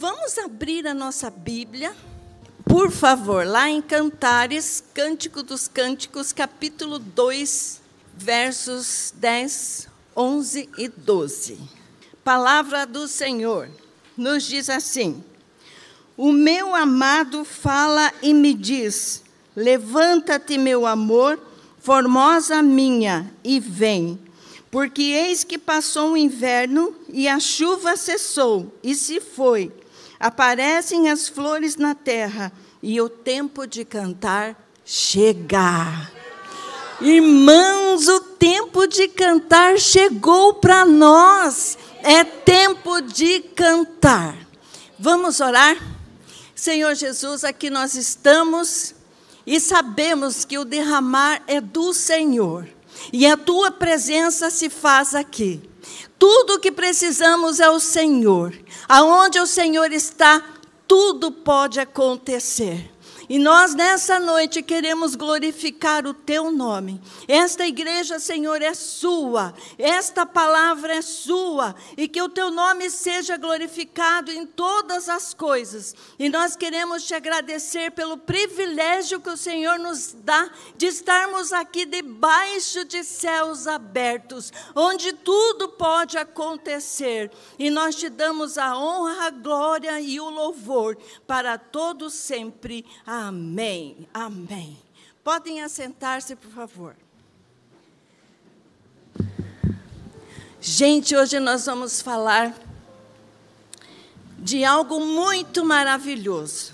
Vamos abrir a nossa Bíblia, por favor, lá em Cantares, Cântico dos Cânticos, capítulo 2, versos 10, 11 e 12. Palavra do Senhor nos diz assim: O meu amado fala e me diz: Levanta-te, meu amor, formosa minha, e vem. Porque eis que passou o inverno e a chuva cessou e se foi aparecem as flores na terra e o tempo de cantar chega. Irmãos, o tempo de cantar chegou para nós. É tempo de cantar. Vamos orar? Senhor Jesus, aqui nós estamos e sabemos que o derramar é do Senhor. E a tua presença se faz aqui. Tudo o que precisamos é o Senhor. Aonde o Senhor está, tudo pode acontecer. E nós, nessa noite, queremos glorificar o teu nome. Esta igreja, Senhor, é sua. Esta palavra é sua. E que o teu nome seja glorificado em todas as coisas. E nós queremos te agradecer pelo privilégio que o Senhor nos dá de estarmos aqui debaixo de céus abertos, onde tudo pode acontecer. E nós te damos a honra, a glória e o louvor para todos sempre. Amém. Amém, amém. Podem assentar-se, por favor. Gente, hoje nós vamos falar de algo muito maravilhoso.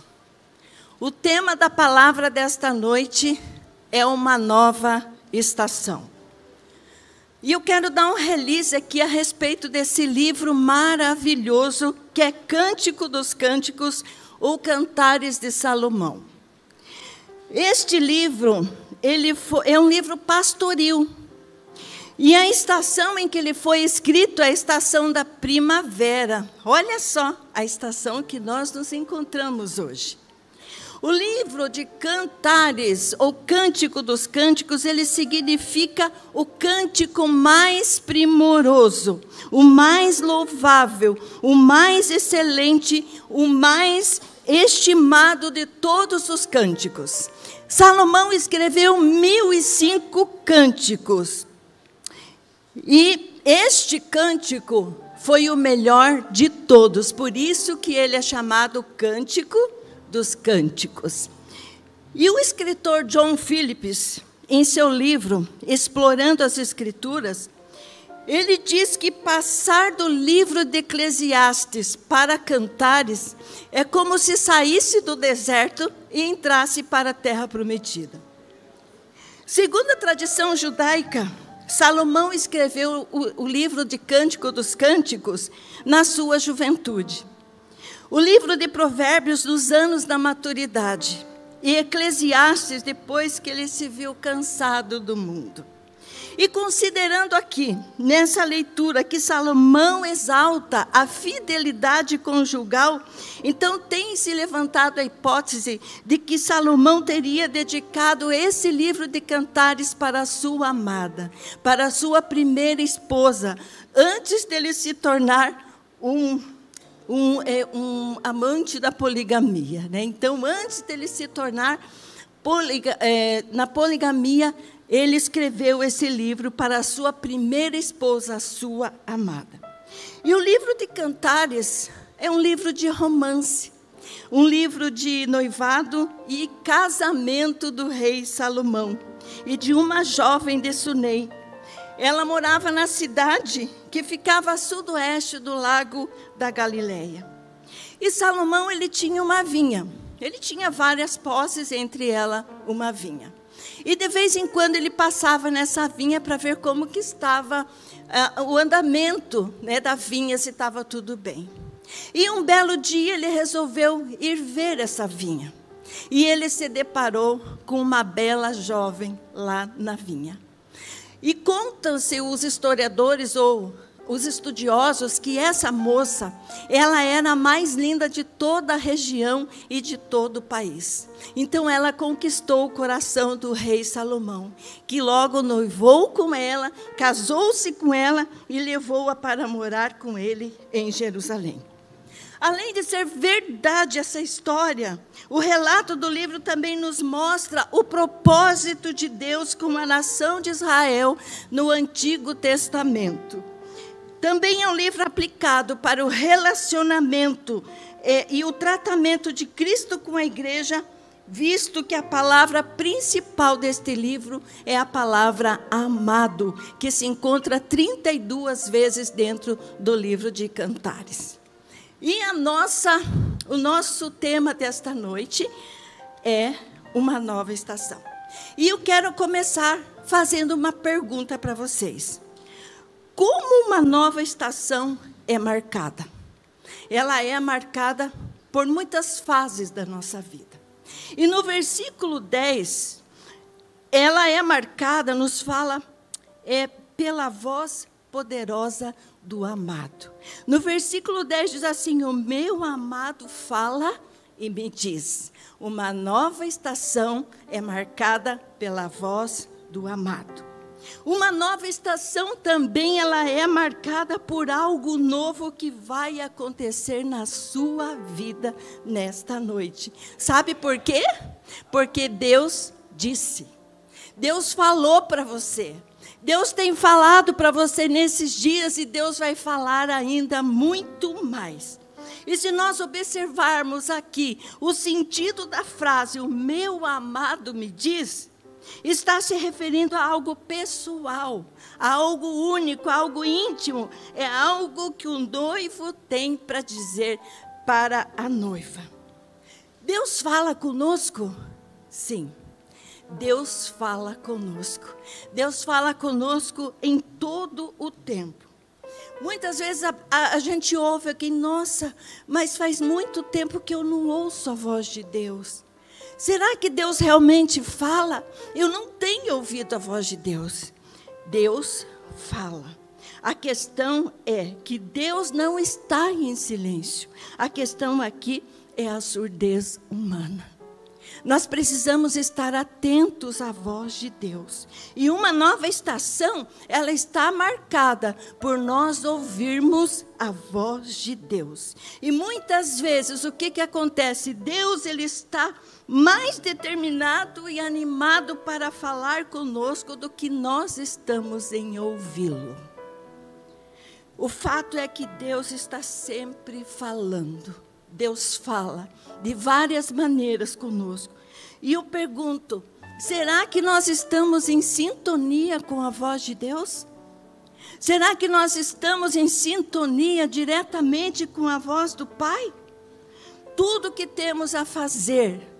O tema da palavra desta noite é uma nova estação. E eu quero dar um release aqui a respeito desse livro maravilhoso que é Cântico dos Cânticos ou Cantares de Salomão. Este livro, ele foi, é um livro pastoril. E a estação em que ele foi escrito é a estação da primavera. Olha só a estação que nós nos encontramos hoje. O livro de Cantares, ou Cântico dos Cânticos, ele significa o cântico mais primoroso, o mais louvável, o mais excelente, o mais estimado de todos os cânticos. Salomão escreveu mil e cinco cânticos. E este cântico foi o melhor de todos, por isso que ele é chamado Cântico dos Cânticos. E o escritor John Phillips, em seu livro Explorando as Escrituras, ele diz que passar do livro de Eclesiastes para Cantares é como se saísse do deserto e entrasse para a terra prometida. Segundo a tradição judaica, Salomão escreveu o, o livro de Cântico dos Cânticos na sua juventude. O livro de Provérbios nos anos da maturidade. E Eclesiastes depois que ele se viu cansado do mundo. E considerando aqui, nessa leitura, que Salomão exalta a fidelidade conjugal, então tem se levantado a hipótese de que Salomão teria dedicado esse livro de cantares para a sua amada, para a sua primeira esposa, antes dele se tornar um um, é, um, amante da poligamia. Né? Então, antes dele se tornar poliga, é, na poligamia, ele escreveu esse livro para a sua primeira esposa, a sua amada. E o livro de Cantares é um livro de romance, um livro de noivado e casamento do rei Salomão e de uma jovem de Sunei. Ela morava na cidade que ficava a sudoeste do lago da Galileia. E Salomão ele tinha uma vinha. Ele tinha várias posses, entre elas uma vinha. E de vez em quando ele passava nessa vinha para ver como que estava uh, o andamento né, da vinha, se estava tudo bem. E um belo dia ele resolveu ir ver essa vinha. E ele se deparou com uma bela jovem lá na vinha. E contam-se os historiadores ou os estudiosos que essa moça, ela era a mais linda de toda a região e de todo o país. Então ela conquistou o coração do rei Salomão, que logo noivou com ela, casou-se com ela e levou-a para morar com ele em Jerusalém. Além de ser verdade essa história, o relato do livro também nos mostra o propósito de Deus com a nação de Israel no Antigo Testamento. Também é um livro aplicado para o relacionamento eh, e o tratamento de Cristo com a igreja, visto que a palavra principal deste livro é a palavra amado, que se encontra 32 vezes dentro do livro de Cantares. E a nossa, o nosso tema desta noite é uma nova estação. E eu quero começar fazendo uma pergunta para vocês. Como uma nova estação é marcada? Ela é marcada por muitas fases da nossa vida. E no versículo 10, ela é marcada, nos fala, é pela voz poderosa do amado. No versículo 10 diz assim: O meu amado fala e me diz: Uma nova estação é marcada pela voz do amado. Uma nova estação também ela é marcada por algo novo que vai acontecer na sua vida nesta noite. Sabe por quê? Porque Deus disse. Deus falou para você. Deus tem falado para você nesses dias e Deus vai falar ainda muito mais. E se nós observarmos aqui o sentido da frase, o meu amado me diz, está se referindo a algo pessoal, a algo único, a algo íntimo, é algo que o noivo tem para dizer para a noiva. Deus fala conosco? Sim. Deus fala conosco. Deus fala conosco em todo o tempo. Muitas vezes a, a, a, gente ouve aqui, nossa, mas faz muito tempo que eu não ouço a voz de Deus. Será que Deus realmente fala? Eu não tenho ouvido a voz de Deus. Deus fala. A questão é que Deus não está em silêncio. A questão aqui é a surdez humana. Nós precisamos estar atentos à voz de Deus. E uma nova estação, ela está marcada por nós ouvirmos a voz de Deus. E muitas vezes o que, que acontece? Deus ele está mais determinado e animado para falar conosco do que nós estamos em ouvi-lo. O fato é que Deus está sempre falando. Deus fala de várias maneiras conosco. E eu pergunto: será que nós estamos em sintonia com a voz de Deus? Será que nós estamos em sintonia diretamente com a voz do Pai? Tudo que temos a fazer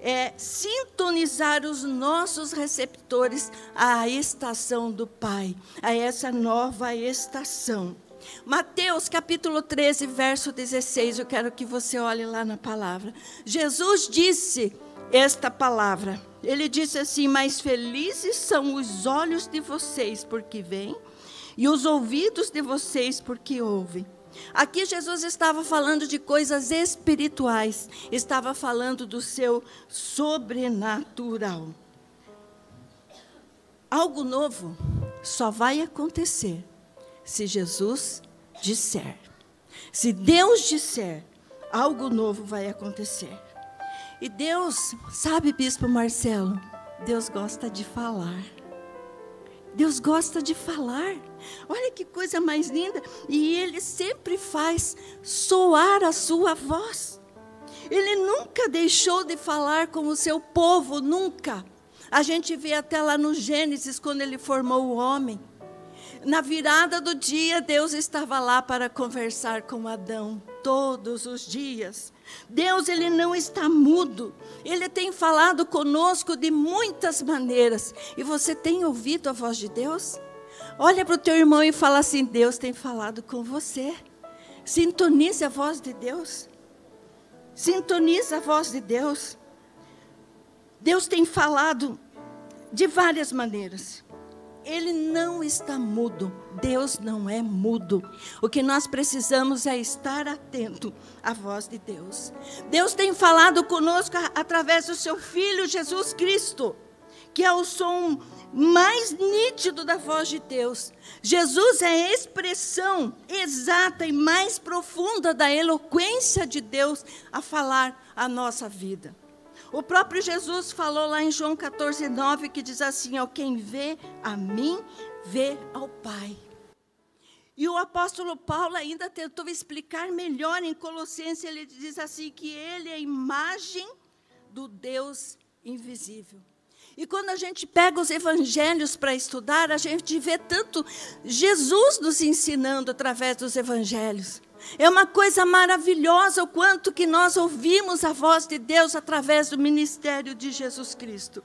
é sintonizar os nossos receptores à estação do Pai, a essa nova estação. Mateus capítulo 13, verso 16, eu quero que você olhe lá na palavra. Jesus disse esta palavra. Ele disse assim: Mais felizes são os olhos de vocês porque veem, e os ouvidos de vocês porque ouvem. Aqui Jesus estava falando de coisas espirituais, estava falando do seu sobrenatural. Algo novo só vai acontecer se Jesus disser. Se Deus disser, algo novo vai acontecer. E Deus, sabe, Bispo Marcelo, Deus gosta de falar. Deus gosta de falar. Olha que coisa mais linda. E Ele sempre faz soar a sua voz. Ele nunca deixou de falar com o seu povo, nunca. A gente vê até lá no Gênesis, quando Ele formou o homem. Na virada do dia, Deus estava lá para conversar com Adão todos os dias. Deus ele não está mudo. Ele tem falado conosco de muitas maneiras. E você tem ouvido a voz de Deus? Olha para o teu irmão e fala assim: Deus tem falado com você. Sintonize a voz de Deus. Sintonize a voz de Deus. Deus tem falado de várias maneiras. Ele não está mudo. Deus não é mudo. O que nós precisamos é estar atento à voz de Deus. Deus tem falado conosco através do seu filho Jesus Cristo que é o som mais nítido da voz de Deus. Jesus é a expressão exata e mais profunda da eloquência de Deus a falar a nossa vida. O próprio Jesus falou lá em João 14, 9, que diz assim: ó, quem vê a mim, vê ao Pai. E o apóstolo Paulo ainda tentou explicar melhor em Colossenses, ele diz assim: que ele é a imagem do Deus invisível. E quando a gente pega os evangelhos para estudar, a gente vê tanto Jesus nos ensinando através dos evangelhos. É uma coisa maravilhosa o quanto que nós ouvimos a voz de Deus através do ministério de Jesus Cristo.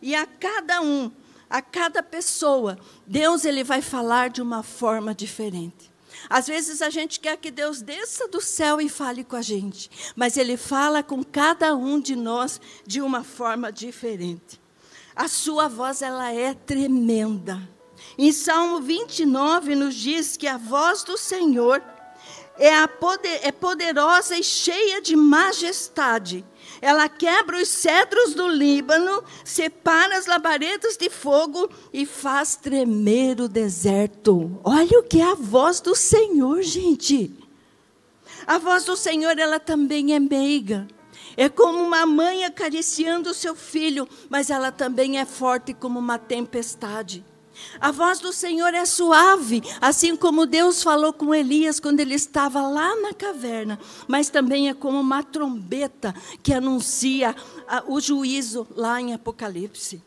E a cada um, a cada pessoa, Deus ele vai falar de uma forma diferente. Às vezes a gente quer que Deus desça do céu e fale com a gente, mas ele fala com cada um de nós de uma forma diferente a sua voz ela é tremenda. Em Salmo 29 nos diz que a voz do Senhor é, poder, é poderosa e cheia de majestade. Ela quebra os cedros do Líbano, separa as labaredas de fogo e faz tremer o deserto. Olha o que é a voz do Senhor, gente. A voz do Senhor, ela também é meiga. É como uma mãe acariciando o seu filho, mas ela também é forte como uma tempestade. A voz do Senhor é suave, assim como Deus falou com Elias quando ele estava lá na caverna, mas também é como uma trombeta que anuncia o juízo lá em Apocalipse.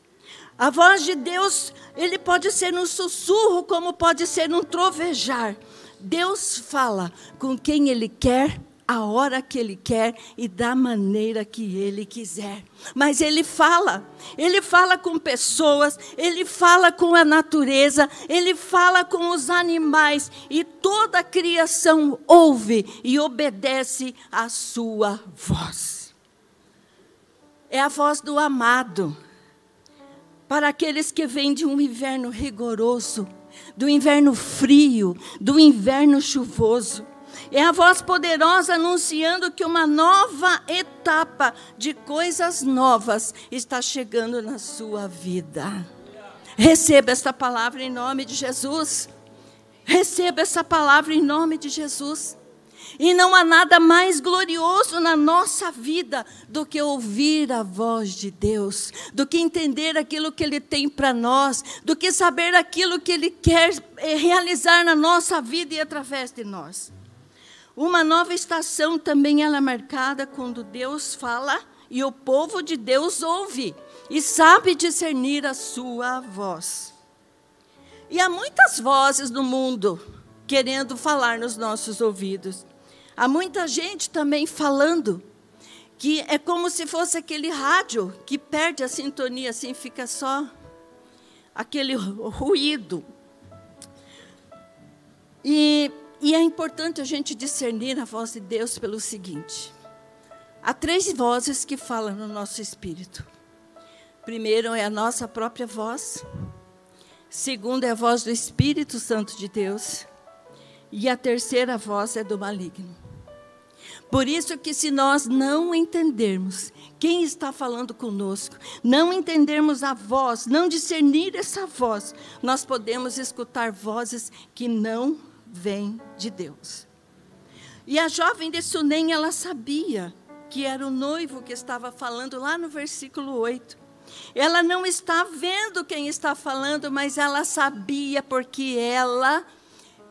A voz de Deus, ele pode ser um sussurro, como pode ser um trovejar. Deus fala com quem ele quer a hora que Ele quer e da maneira que Ele quiser. Mas Ele fala, Ele fala com pessoas, Ele fala com a natureza, Ele fala com os animais e toda a criação ouve e obedece à Sua voz. É a voz do amado. Para aqueles que vêm de um inverno rigoroso, do inverno frio, do inverno chuvoso. É a voz poderosa anunciando que uma nova etapa de coisas novas está chegando na sua vida. Receba esta palavra em nome de Jesus. Receba essa palavra em nome de Jesus. E não há nada mais glorioso na nossa vida do que ouvir a voz de Deus, do que entender aquilo que Ele tem para nós, do que saber aquilo que Ele quer eh, realizar na nossa vida e através de nós. Uma nova estação também ela é marcada quando Deus fala e o povo de Deus ouve e sabe discernir a sua voz. E há muitas vozes no mundo querendo falar nos nossos ouvidos. Há muita gente também falando que é como se fosse aquele rádio que perde a sintonia, assim fica só aquele ruído. E e é importante a gente discernir a voz de Deus pelo seguinte: há três vozes que falam no nosso espírito. Primeiro é a nossa própria voz. Segundo é a voz do Espírito Santo de Deus. E a terceira voz é do maligno. Por isso que se nós não entendermos quem está falando conosco, não entendermos a voz, não discernir essa voz, nós podemos escutar vozes que não vem de Deus. E a jovem de Sunem, ela sabia que era o noivo que estava falando lá no versículo 8. Ela não está vendo quem está falando, mas ela sabia porque ela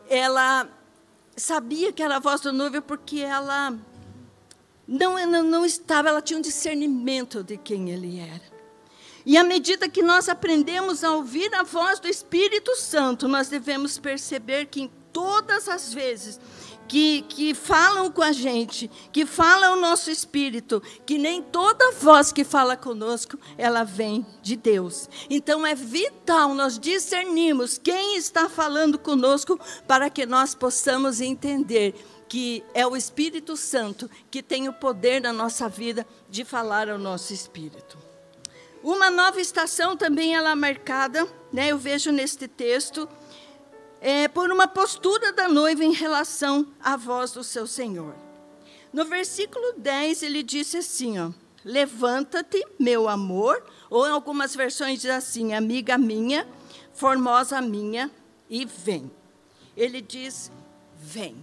ela sabia que era a voz do noivo porque ela não, não, não estava, ela tinha um discernimento de quem ele era. E à medida que nós aprendemos a ouvir a voz do Espírito Santo, nós devemos perceber que todas as vezes que, que falam com a gente, que falam o nosso espírito, que nem toda voz que fala conosco, ela vem de Deus. Então é vital nós discernirmos quem está falando conosco para que nós possamos entender que é o Espírito Santo que tem o poder na nossa vida de falar ao nosso espírito. Uma nova estação também ela é marcada, né? Eu vejo neste texto é, por uma postura da noiva em relação à voz do seu Senhor. No versículo 10, ele disse assim: levanta-te, meu amor, ou em algumas versões diz assim, amiga minha, formosa minha, e vem. Ele diz, vem.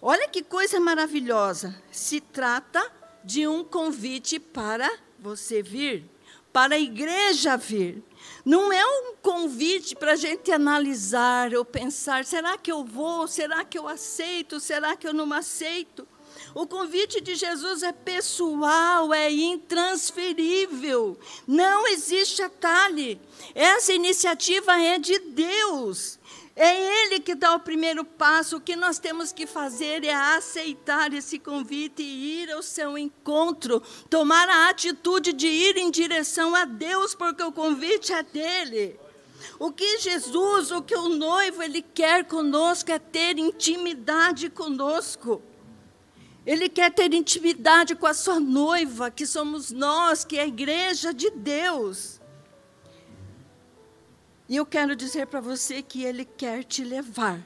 Olha que coisa maravilhosa. Se trata de um convite para você vir, para a igreja vir. Não é um convite para a gente analisar ou pensar: será que eu vou? Será que eu aceito? Será que eu não aceito? O convite de Jesus é pessoal, é intransferível. Não existe atalho. Essa iniciativa é de Deus. É Ele que dá o primeiro passo. O que nós temos que fazer é aceitar esse convite e ir ao seu encontro, tomar a atitude de ir em direção a Deus, porque o convite é dele. O que Jesus, o que o noivo, ele quer conosco é ter intimidade conosco. Ele quer ter intimidade com a sua noiva, que somos nós, que é a igreja de Deus. E eu quero dizer para você que Ele quer te levar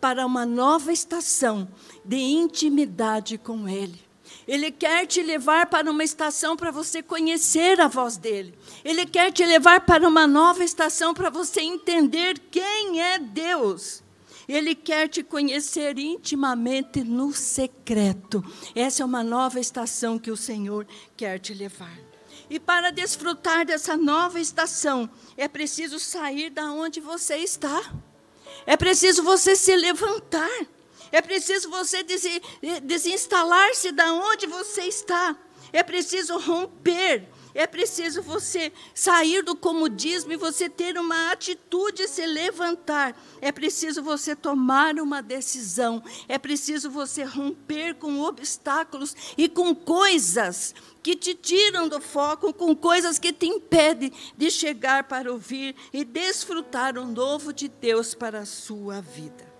para uma nova estação de intimidade com Ele. Ele quer te levar para uma estação para você conhecer a voz dele. Ele quer te levar para uma nova estação para você entender quem é Deus. Ele quer te conhecer intimamente no secreto. Essa é uma nova estação que o Senhor quer te levar. E para desfrutar dessa nova estação, é preciso sair da onde você está. É preciso você se levantar. É preciso você desinstalar-se da onde você está. É preciso romper. É preciso você sair do comodismo e você ter uma atitude, se levantar. É preciso você tomar uma decisão. É preciso você romper com obstáculos e com coisas que te tiram do foco, com coisas que te impedem de chegar para ouvir e desfrutar o novo de Deus para a sua vida.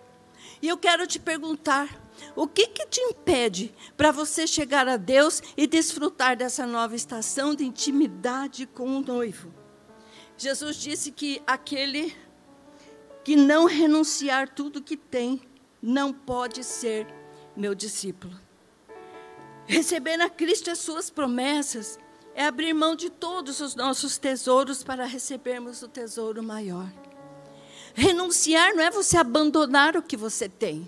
E eu quero te perguntar: o que, que te impede para você chegar a Deus e desfrutar dessa nova estação de intimidade com o noivo? Jesus disse que aquele que não renunciar tudo que tem não pode ser meu discípulo. Receber a Cristo as suas promessas é abrir mão de todos os nossos tesouros para recebermos o tesouro maior. Renunciar não é você abandonar o que você tem.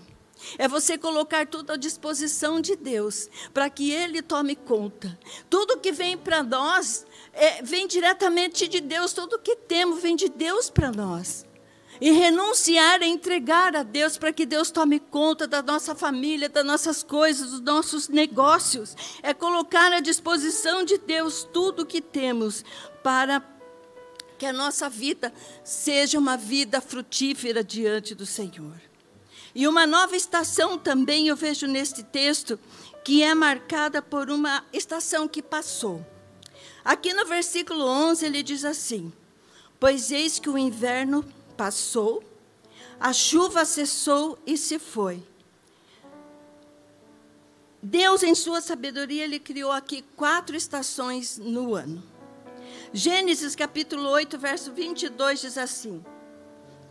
É você colocar tudo à disposição de Deus, para que Ele tome conta. Tudo que vem para nós é, vem diretamente de Deus, tudo que temos vem de Deus para nós. E renunciar é entregar a Deus para que Deus tome conta da nossa família, das nossas coisas, dos nossos negócios. É colocar à disposição de Deus tudo o que temos para que a nossa vida seja uma vida frutífera diante do Senhor. E uma nova estação também eu vejo neste texto, que é marcada por uma estação que passou. Aqui no versículo 11 ele diz assim: Pois eis que o inverno passou, a chuva cessou e se foi. Deus, em sua sabedoria, ele criou aqui quatro estações no ano. Gênesis capítulo 8, verso 22 diz assim: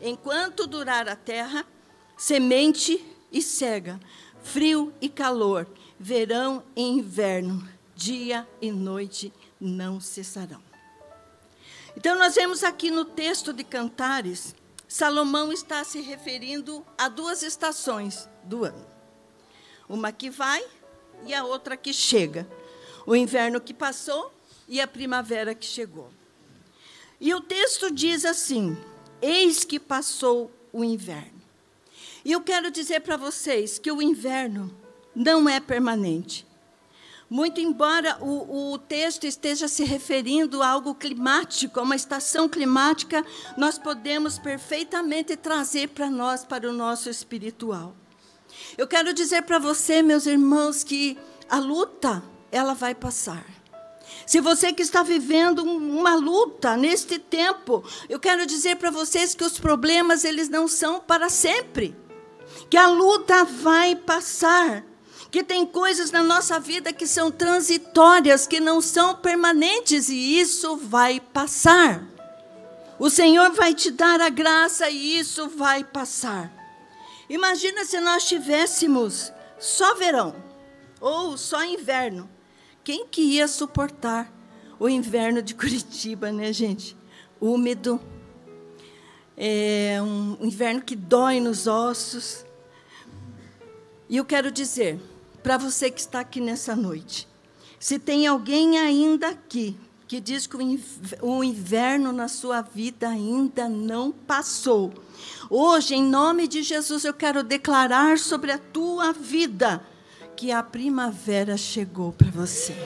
Enquanto durar a terra, semente e cega, frio e calor, verão e inverno, dia e noite não cessarão. Então, nós vemos aqui no texto de Cantares, Salomão está se referindo a duas estações do ano: uma que vai e a outra que chega. O inverno que passou e a primavera que chegou. E o texto diz assim: Eis que passou o inverno. E eu quero dizer para vocês que o inverno não é permanente. Muito embora o, o, texto esteja se referindo a algo climático, a uma estação climática, nós podemos perfeitamente trazer para nós, para o nosso espiritual. Eu quero dizer para você, meus irmãos, que a luta, ela vai passar. Se você que está vivendo uma luta neste tempo, eu quero dizer para vocês que os problemas eles não são para sempre que a luta vai passar, que tem coisas na nossa vida que são transitórias, que não são permanentes e isso vai passar. O Senhor vai te dar a graça e isso vai passar. Imagina se nós tivéssemos só verão ou só inverno. Quem que ia suportar o inverno de Curitiba, né, gente? Úmido, é um inverno que dói nos ossos. E eu quero dizer para você que está aqui nessa noite, se tem alguém ainda aqui que diz que o inverno na sua vida ainda não passou, hoje, em nome de Jesus, eu quero declarar sobre a tua vida que a primavera chegou para você.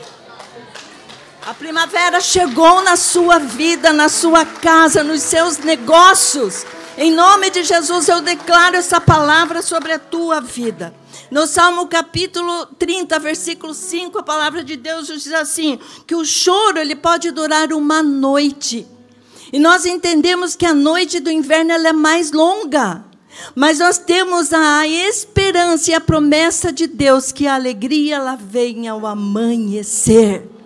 A primavera chegou na sua vida, na sua casa, nos seus negócios. Em nome de Jesus, eu declaro essa palavra sobre a tua vida. No Salmo capítulo 30, versículo 5, a palavra de Deus diz assim: que o choro ele pode durar uma noite. E nós entendemos que a noite do inverno ela é mais longa. Mas nós temos a esperança e a promessa de Deus que a alegria ela vem ao amanhecer.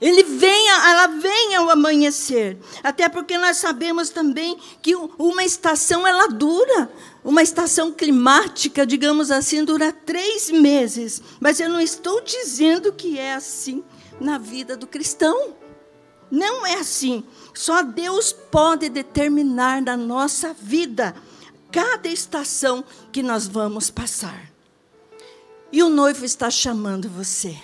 Ele vem, ela vem ao amanhecer. Até porque nós sabemos também que uma estação ela dura. Uma estação climática, digamos assim, dura três meses. Mas eu não estou dizendo que é assim na vida do cristão. Não é assim. Só Deus pode determinar na nossa vida cada estação que nós vamos passar. E o noivo está chamando você.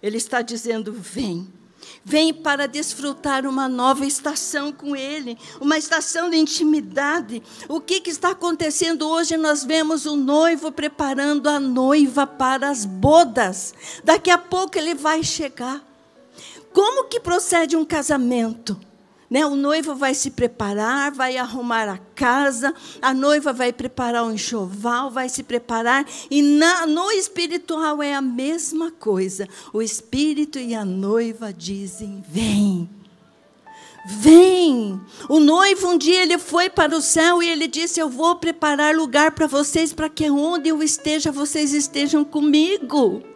Ele está dizendo: vem. Vem para desfrutar uma nova estação com Ele, uma estação de intimidade. O que, que está acontecendo hoje? Nós vemos o noivo preparando a noiva para as bodas. Daqui a pouco ele vai chegar. Como que procede um casamento? Né? O noivo vai se preparar, vai arrumar a casa, a noiva vai preparar o um enxoval, vai se preparar. E na, no espiritual é a mesma coisa. O espírito e a noiva dizem: Vem. Vem! O noivo um dia ele foi para o céu e ele disse: Eu vou preparar lugar para vocês, para que onde eu esteja, vocês estejam comigo.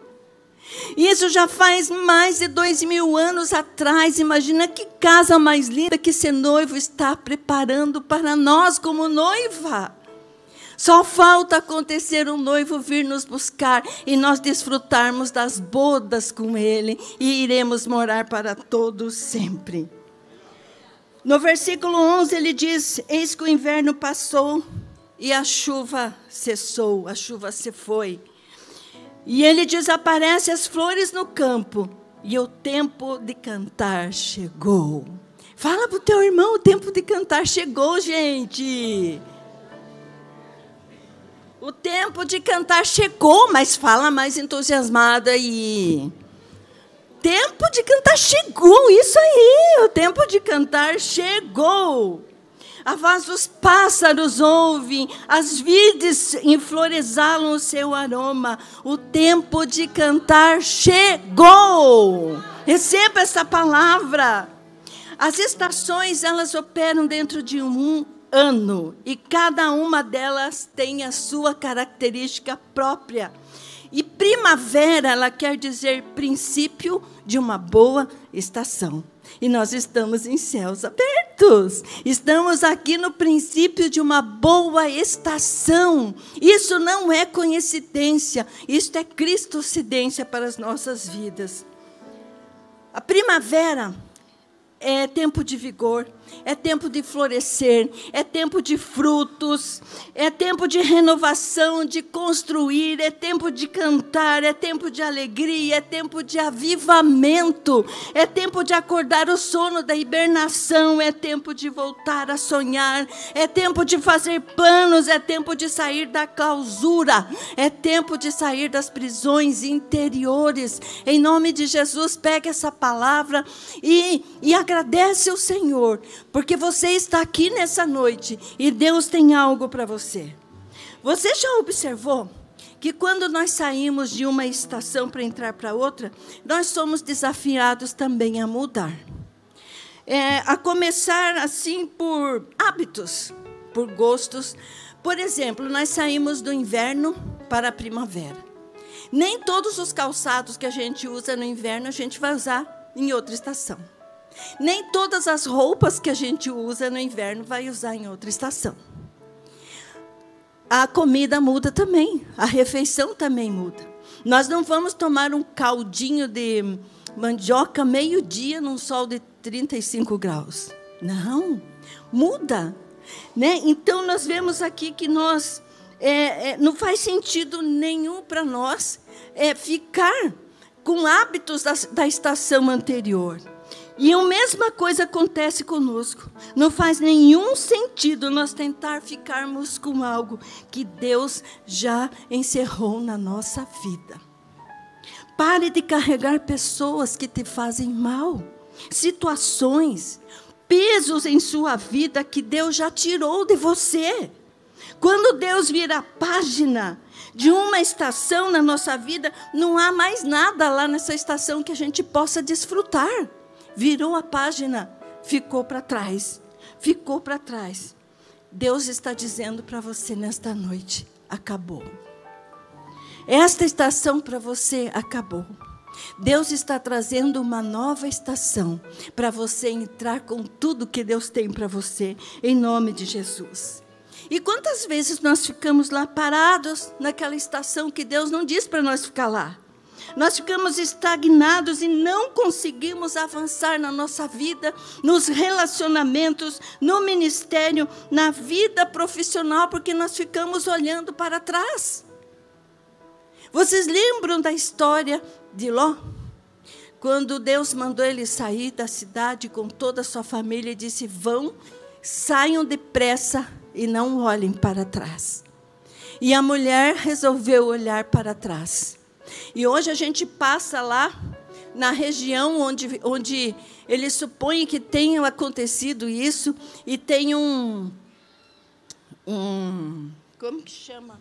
Isso já faz mais de dois mil anos atrás. Imagina que casa mais linda que esse noivo está preparando para nós como noiva. Só falta acontecer um noivo vir nos buscar e nós desfrutarmos das bodas com ele e iremos morar para todos sempre. No versículo 11 ele diz: Eis que o inverno passou e a chuva cessou, a chuva se foi. E ele desaparece as flores no campo. E o tempo de cantar chegou. Fala para o teu irmão, o tempo de cantar chegou, gente. O tempo de cantar chegou, mas fala mais entusiasmada aí. Tempo de cantar chegou, isso aí. O tempo de cantar chegou a voz dos pássaros ouvem, as vides enflorezalam o seu aroma. O tempo de cantar chegou. Receba essa palavra. As estações, elas operam dentro de um ano e cada uma delas tem a sua característica própria. E primavera, ela quer dizer princípio de uma boa estação. E nós estamos em céus abertos. Estamos aqui no princípio de uma boa estação. Isso não é coincidência, isso é cristocidência para as nossas vidas. A primavera é tempo de vigor, é tempo de florescer, é tempo de frutos, é tempo de renovação, de construir, é tempo de cantar, é tempo de alegria, é tempo de avivamento, é tempo de acordar o sono da hibernação, é tempo de voltar a sonhar, é tempo de fazer planos, é tempo de sair da clausura, é tempo de sair das prisões interiores. Em nome de Jesus, pegue essa palavra e, e agradece ao Senhor porque você está aqui nessa noite e Deus tem algo para você. Você já observou que quando nós saímos de uma estação para entrar para outra, nós somos desafiados também a mudar. É, a começar assim por hábitos, por gostos. Por exemplo, nós saímos do inverno para a primavera. Nem todos os calçados que a gente usa no inverno a gente vai usar em outra estação. Nem todas as roupas que a gente usa no inverno vai usar em outra estação. A comida muda também, a refeição também muda. Nós não vamos tomar um caldinho de mandioca meio-dia num sol de 35 graus. Não, muda. Né? Então, nós vemos aqui que nós é, é, não faz sentido nenhum para nós é, ficar com hábitos da, da estação anterior. E a mesma coisa acontece conosco. Não faz nenhum sentido nós tentar ficarmos com algo que Deus já encerrou na nossa vida. Pare de carregar pessoas que te fazem mal, situações, pesos em sua vida que Deus já tirou de você. Quando Deus vira a página de uma estação na nossa vida, não há mais nada lá nessa estação que a gente possa desfrutar. Virou a página, ficou para trás. Ficou para trás. Deus está dizendo para você nesta noite: acabou. Esta estação para você acabou. Deus está trazendo uma nova estação para você entrar com tudo que Deus tem para você, em nome de Jesus. E quantas vezes nós ficamos lá parados naquela estação que Deus não diz para nós ficar lá? Nós ficamos estagnados e não conseguimos avançar na nossa vida, nos relacionamentos, no ministério, na vida profissional, porque nós ficamos olhando para trás. Vocês lembram da história de Ló? Quando Deus mandou ele sair da cidade com toda a sua família e disse: Vão, saiam depressa e não olhem para trás. E a mulher resolveu olhar para trás. E hoje a gente passa lá na região onde, onde ele supõe que tenha acontecido isso, e tem um. um como que chama?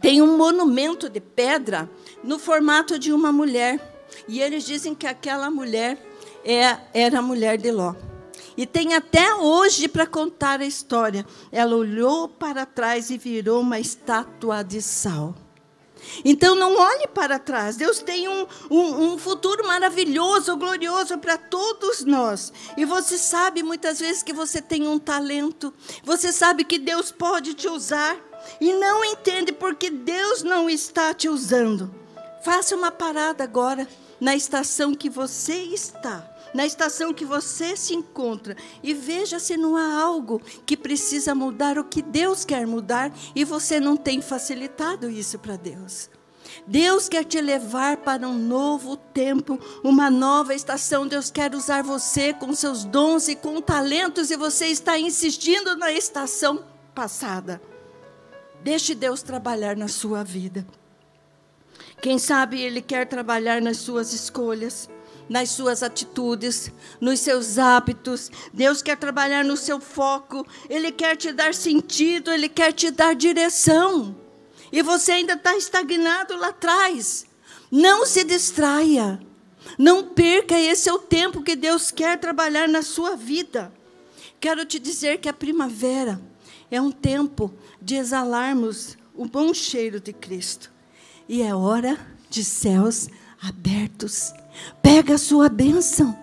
tem um monumento de pedra no formato de uma mulher. E eles dizem que aquela mulher é, era a mulher de Ló. E tem até hoje para contar a história. Ela olhou para trás e virou uma estátua de sal. Então não olhe para trás. Deus tem um, um, um, futuro maravilhoso, glorioso para todos nós. E você sabe muitas vezes que você tem um talento. Você sabe que Deus pode te usar e não entende porque Deus não está te usando. Faça uma parada agora na estação que você está, na estação que você se encontra, e veja se não há algo que precisa mudar, o que Deus quer mudar, e você não tem facilitado isso para Deus. Deus quer te levar para um novo tempo, uma nova estação. Deus quer usar você com seus dons e com talentos, e você está insistindo na estação passada. Deixe Deus trabalhar na sua vida. Quem sabe Ele quer trabalhar nas suas escolhas, nas suas atitudes, nos seus hábitos. Deus quer trabalhar no seu foco. Ele quer te dar sentido, Ele quer te dar direção. E você ainda está estagnado lá atrás. Não se distraia. Não perca, esse é o tempo que Deus quer trabalhar na sua vida. Quero te dizer que a primavera é um tempo de exalarmos o bom cheiro de Cristo. E é hora de céus abertos. Pega a sua bênção.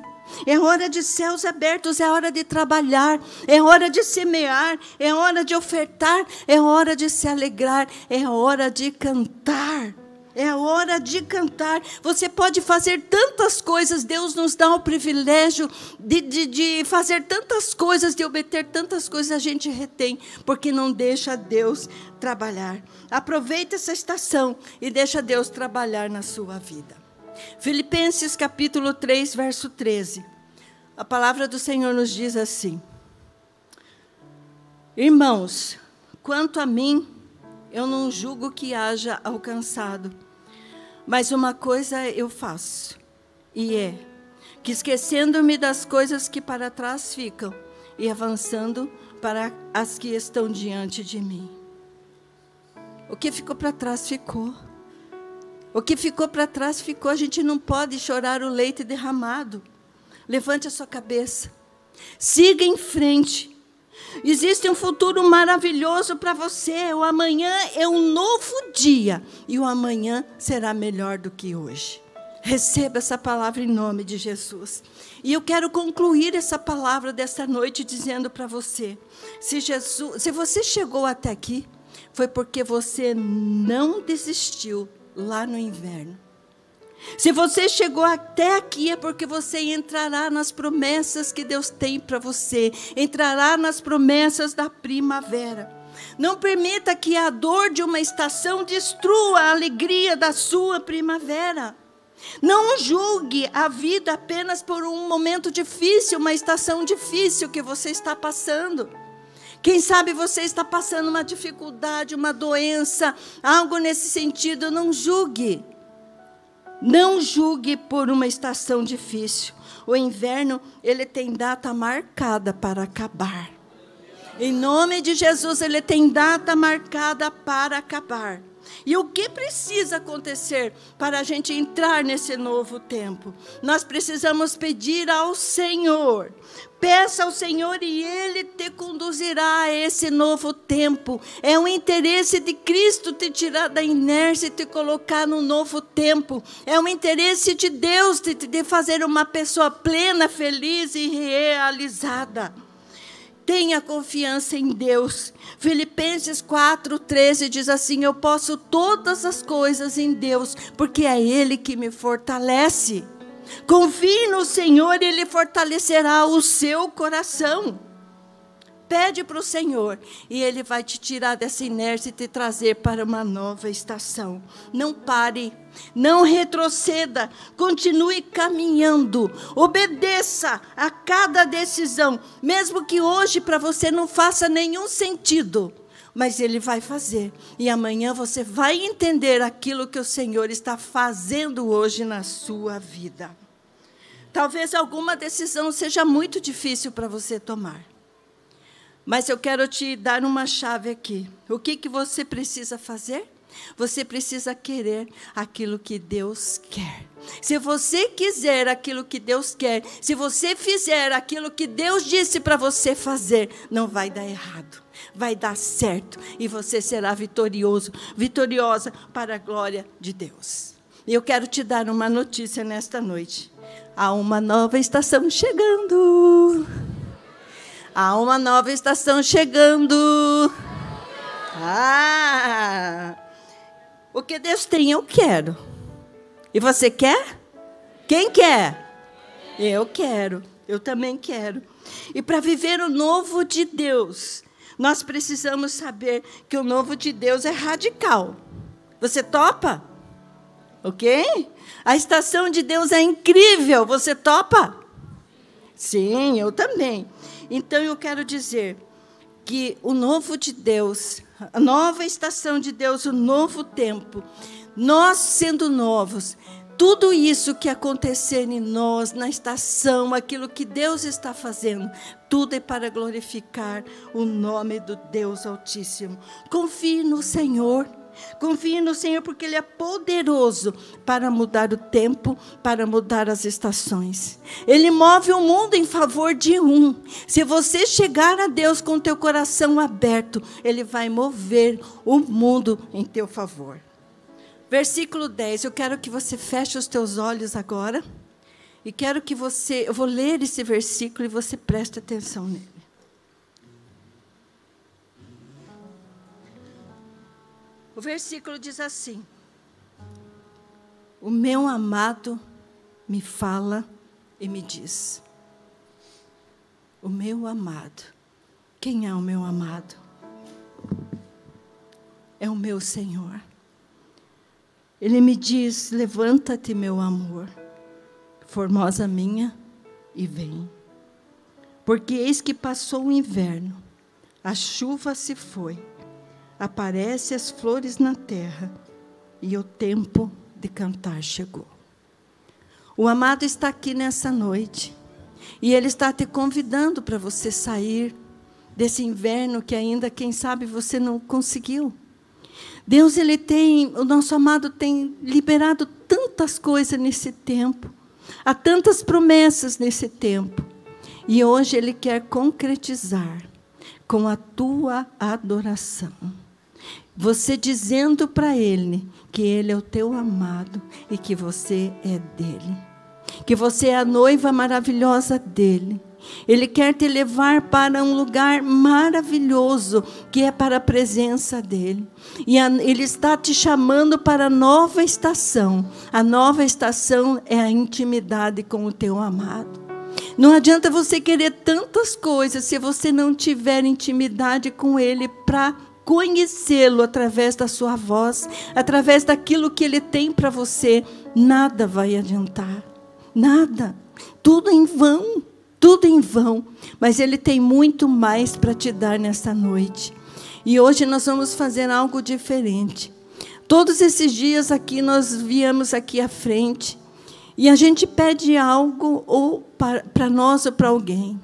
É hora de céus abertos, é hora de trabalhar, é hora de semear, é hora de ofertar, é hora de se alegrar, é hora de cantar. É hora de cantar. Você pode fazer tantas coisas. Deus nos dá o privilégio de, de, de fazer tantas coisas, de obter tantas coisas. A gente retém, porque não deixa Deus trabalhar. Aproveita essa estação e deixa Deus trabalhar na sua vida. Filipenses capítulo 3, verso 13. A palavra do Senhor nos diz assim: Irmãos, quanto a mim, eu não julgo que haja alcançado mas uma coisa eu faço, e é que esquecendo-me das coisas que para trás ficam e avançando para as que estão diante de mim. O que ficou para trás ficou. O que ficou para trás ficou. A gente não pode chorar o leite derramado. Levante a sua cabeça. Siga em frente. Existe um futuro maravilhoso para você. O amanhã é um novo dia e o amanhã será melhor do que hoje. Receba essa palavra em nome de Jesus. E eu quero concluir essa palavra desta noite dizendo para você: se Jesus, se você chegou até aqui, foi porque você não desistiu lá no inverno. Se você chegou até aqui é porque você entrará nas promessas que Deus tem para você, entrará nas promessas da primavera. Não permita que a dor de uma estação destrua a alegria da sua primavera. Não julgue a vida apenas por um momento difícil, uma estação difícil que você está passando. Quem sabe você está passando uma dificuldade, uma doença, algo nesse sentido, não julgue. Não julgue por uma estação difícil. O inverno, ele tem data marcada para acabar. Em nome de Jesus, ele tem data marcada para acabar. E o que precisa acontecer para a gente entrar nesse novo tempo? Nós precisamos pedir ao Senhor. Peça ao Senhor e Ele te conduzirá a esse novo tempo. É o interesse de Cristo te tirar da inércia e te colocar no novo tempo. É o interesse de Deus de te fazer uma pessoa plena, feliz e realizada. Tenha confiança em Deus. Filipenses 4:13 diz assim: Eu posso todas as coisas em Deus, porque é ele que me fortalece. Confie no Senhor e ele fortalecerá o seu coração. Pede para o Senhor e Ele vai te tirar dessa inércia e te trazer para uma nova estação. Não pare, não retroceda, continue caminhando, obedeça a cada decisão, mesmo que hoje para você não faça nenhum sentido. Mas Ele vai fazer, e amanhã você vai entender aquilo que o Senhor está fazendo hoje na sua vida. Talvez alguma decisão seja muito difícil para você tomar. Mas eu quero te dar uma chave aqui. O que, que você precisa fazer? Você precisa querer aquilo que Deus quer. Se você quiser aquilo que Deus quer, se você fizer aquilo que Deus disse para você fazer, não vai dar errado. Vai dar certo e você será vitorioso, vitoriosa para a glória de Deus. E eu quero te dar uma notícia nesta noite. Há uma nova estação chegando. Há uma nova estação chegando. Ah! O que Deus tem, eu quero. E você quer? Quem quer? Eu quero. Eu também quero. E para viver o novo de Deus, nós precisamos saber que o novo de Deus é radical. Você topa? Ok? A estação de Deus é incrível. Você topa? Sim, eu também. Então eu quero dizer que o novo de Deus, a nova estação de Deus, o novo tempo, nós sendo novos, tudo isso que acontecer em nós, na estação, aquilo que Deus está fazendo, tudo é para glorificar o nome do Deus Altíssimo. Confie no Senhor. Confie no Senhor porque Ele é poderoso para mudar o tempo, para mudar as estações. Ele move o mundo em favor de um. Se você chegar a Deus com teu coração aberto, Ele vai mover o mundo em teu favor. Versículo 10. Eu quero que você feche os teus olhos agora. E quero que você. Eu vou ler esse versículo e você preste atenção nele. O versículo diz assim: O meu amado me fala e me diz. O meu amado. Quem é o meu amado? É o meu Senhor. Ele me diz: Levanta-te, meu amor, formosa minha, e vem. Porque eis que passou o inverno, a chuva se foi aparecem as flores na terra e o tempo de cantar chegou. O amado está aqui nessa noite e ele está te convidando para você sair desse inverno que ainda, quem sabe, você não conseguiu. Deus, ele tem, o nosso amado tem liberado tantas coisas nesse tempo, há tantas promessas nesse tempo. E hoje ele quer concretizar com a tua adoração. Você dizendo para ele que ele é o teu amado e que você é dele. Que você é a noiva maravilhosa dele. Ele quer te levar para um lugar maravilhoso, que é para a presença dele. E a, ele está te chamando para a nova estação. A nova estação é a intimidade com o teu amado. Não adianta você querer tantas coisas se você não tiver intimidade com ele para conhecê-lo através da sua voz, através daquilo que ele tem para você, nada vai adiantar. Nada. Tudo em vão tudo em vão, mas Ele tem muito mais para te dar nesta noite. E hoje nós vamos fazer algo diferente. Todos esses dias aqui nós viemos aqui à frente e a gente pede algo ou para nós ou para alguém.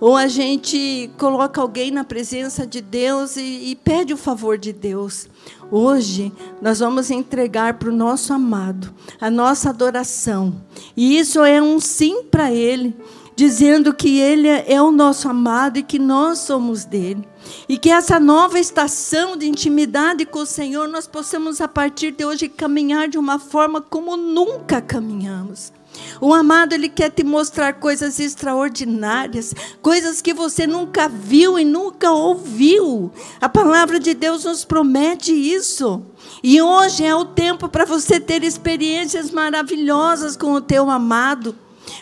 Ou a gente coloca alguém na presença de Deus e, e pede o favor de Deus. Hoje nós vamos entregar para o nosso amado a nossa adoração. E isso é um sim para Ele dizendo que Ele é o nosso amado e que nós somos dele. E que essa nova estação de intimidade com o Senhor nós possamos, a partir de hoje, caminhar de uma forma como nunca caminhamos. O amado, ele quer te mostrar coisas extraordinárias, coisas que você nunca viu e nunca ouviu. A palavra de Deus nos promete isso. E hoje é o tempo para você ter experiências maravilhosas com o teu amado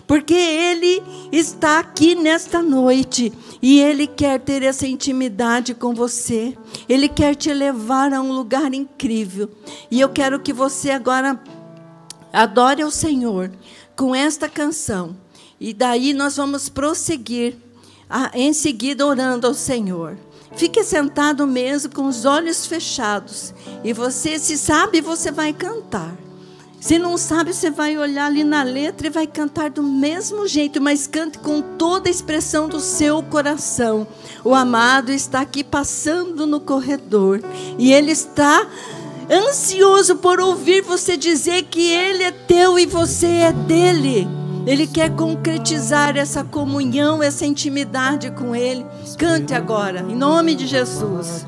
porque Ele está aqui nesta noite e Ele quer ter essa intimidade com você. Ele quer te levar a um lugar incrível. E eu quero que você agora adore o Senhor com esta canção. E daí nós vamos prosseguir em seguida orando ao Senhor. Fique sentado mesmo com os olhos fechados. E você, se sabe, você vai cantar. Se não sabe, você vai olhar ali na letra e vai cantar do mesmo jeito, mas cante com toda a expressão do seu coração. O amado está aqui passando no corredor e ele está ansioso por ouvir você dizer que ele é teu e você é dele. Ele quer concretizar essa comunhão, essa intimidade com ele. Cante agora, em nome de Jesus.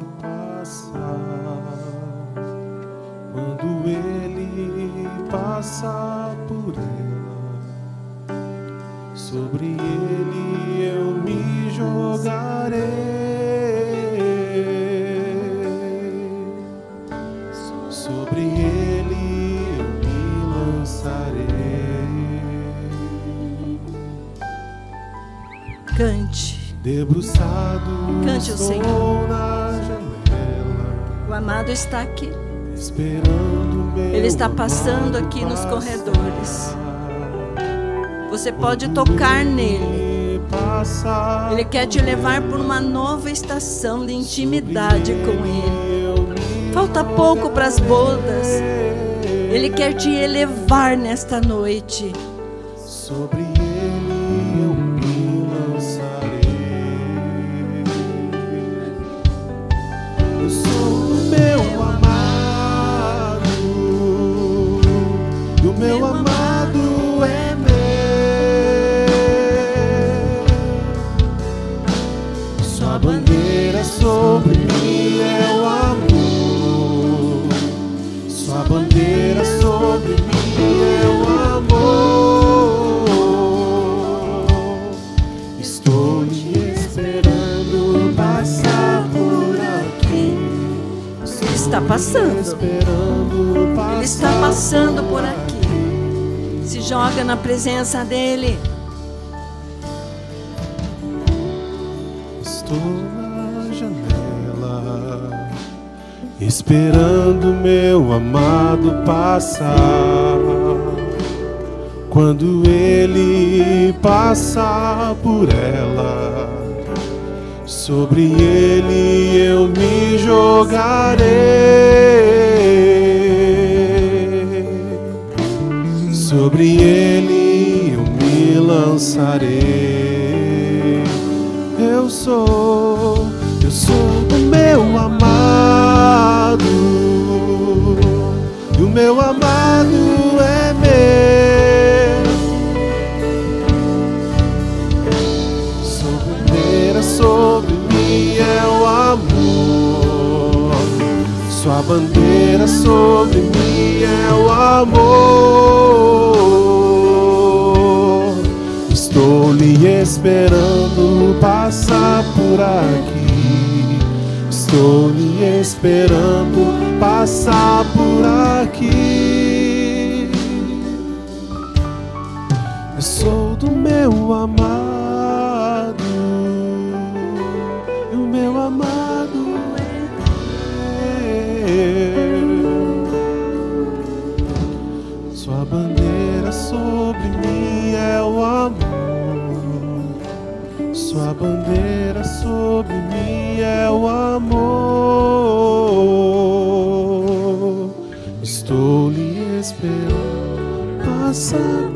Quando ele passa por ela, sobre ele eu me jogarei, Debruçado Cante o Senhor. na janela, O amado está aqui. esperando meu Ele está passando aqui nos corredores. Você pode tocar nele. Ele quer te levar por uma nova estação de intimidade com Ele. Falta pouco para as bodas. Ele quer te elevar nesta noite. Sobre passando. Ele está passando por aqui. Se joga na presença dele. Estou na janela, esperando meu amado passar. Quando ele passar por ela, sobre ele eu me jogarei. Sobre ele eu me lançarei. Eu sou, eu sou do meu amado, e o meu amado é meu. Bandeira sobre mim é o amor. Estou lhe esperando passar por aqui. Estou lhe esperando passar por aqui. Eu sou do meu amado, bandeira sobre mim é o amor. Estou lhe esperando passar